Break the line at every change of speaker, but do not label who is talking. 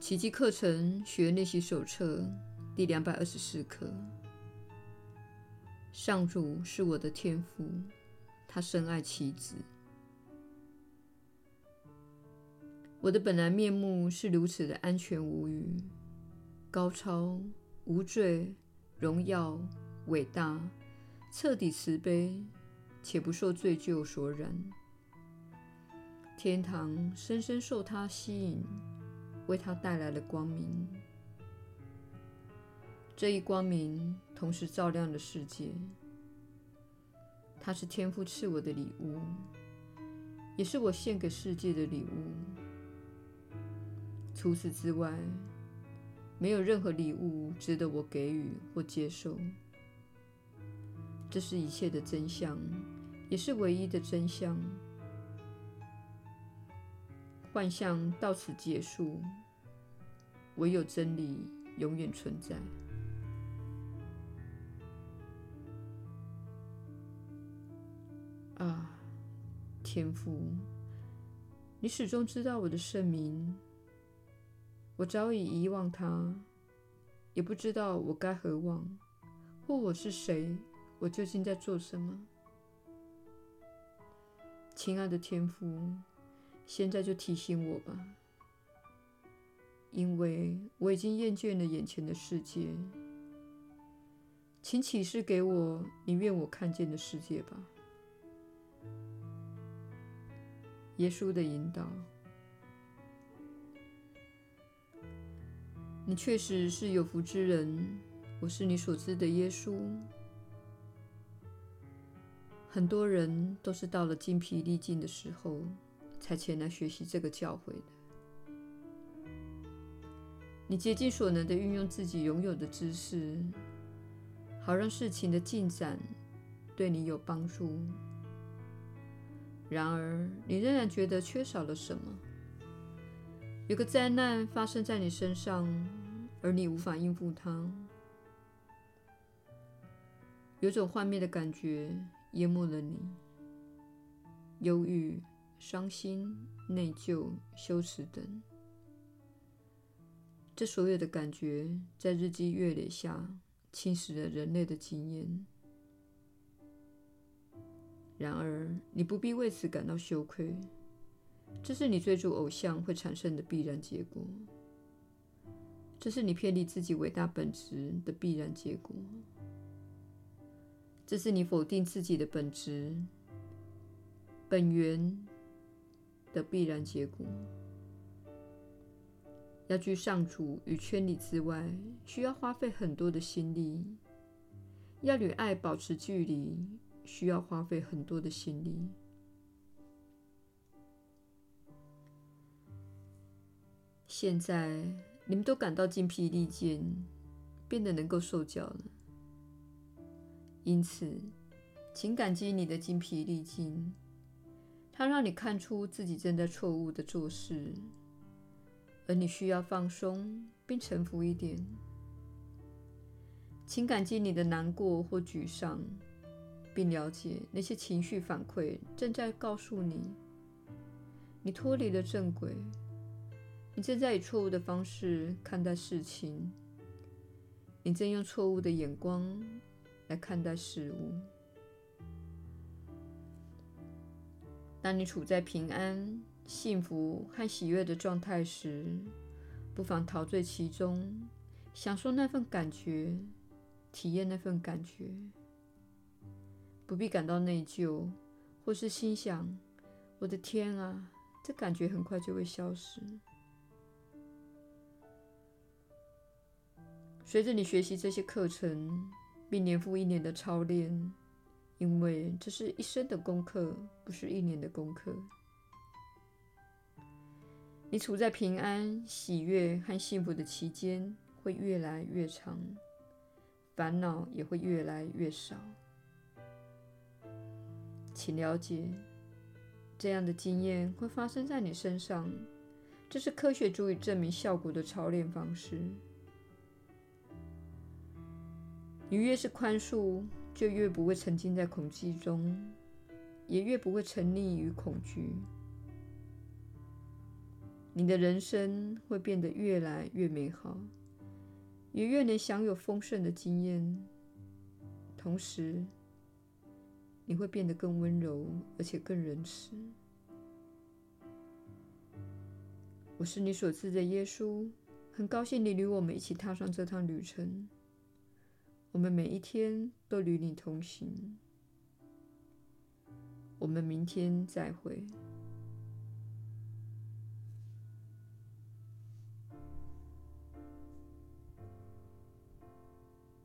奇迹课程学练习手册第两百二十四课。上主是我的天父，他深爱妻子。我的本来面目是如此的安全无虞、高超、无罪、荣耀、伟大、彻底慈悲，且不受罪咎所染。天堂深深受他吸引。为他带来了光明，这一光明同时照亮了世界。它是天父赐我的礼物，也是我献给世界的礼物。除此之外，没有任何礼物值得我给予或接受。这是一切的真相，也是唯一的真相。幻象到此结束，唯有真理永远存在。啊，天父，你始终知道我的圣名，我早已遗忘它，也不知道我该何往，或我是谁，我究竟在做什么。亲爱的天父。现在就提醒我吧，因为我已经厌倦了眼前的世界。请启示给我你愿我看见的世界吧。耶稣的引导，你确实是有福之人。我是你所知的耶稣。很多人都是到了精疲力尽的时候。才前来学习这个教诲的。你竭尽所能地运用自己拥有的知识，好让事情的进展对你有帮助。然而，你仍然觉得缺少了什么。有个灾难发生在你身上，而你无法应付它。有种幻灭的感觉淹没了你，忧郁。伤心、内疚、羞耻等，这所有的感觉在日积月累下侵蚀了人类的经验。然而，你不必为此感到羞愧，这是你追逐偶像会产生的必然结果。这是你偏离自己伟大本质的必然结果。这是你否定自己的本质、本源。的必然结果。要去上主与圈里之外，需要花费很多的心力；要与爱保持距离，需要花费很多的心力。现在你们都感到筋疲力尽，变得能够受教了。因此，请感激你的筋疲力尽。它让你看出自己正在错误的做事，而你需要放松并臣服一点。请感激你的难过或沮丧，并了解那些情绪反馈正在告诉你，你脱离了正轨，你正在以错误的方式看待事情，你正用错误的眼光来看待事物。当你处在平安、幸福和喜悦的状态时，不妨陶醉其中，享受那份感觉，体验那份感觉。不必感到内疚，或是心想：“我的天啊，这感觉很快就会消失。”随着你学习这些课程，并年复一年的操练。因为这是一生的功课，不是一年的功课。你处在平安、喜悦和幸福的期间会越来越长，烦恼也会越来越少。请了解，这样的经验会发生在你身上，这是科学足以证明效果的操练方式。你越是宽恕，就越不会沉浸在恐惧中，也越不会沉溺于恐惧。你的人生会变得越来越美好，也越能享有丰盛的经验。同时，你会变得更温柔，而且更仁慈。我是你所知的耶稣，很高兴你与我们一起踏上这趟旅程。我们每一天都与你同行。我们明天再会。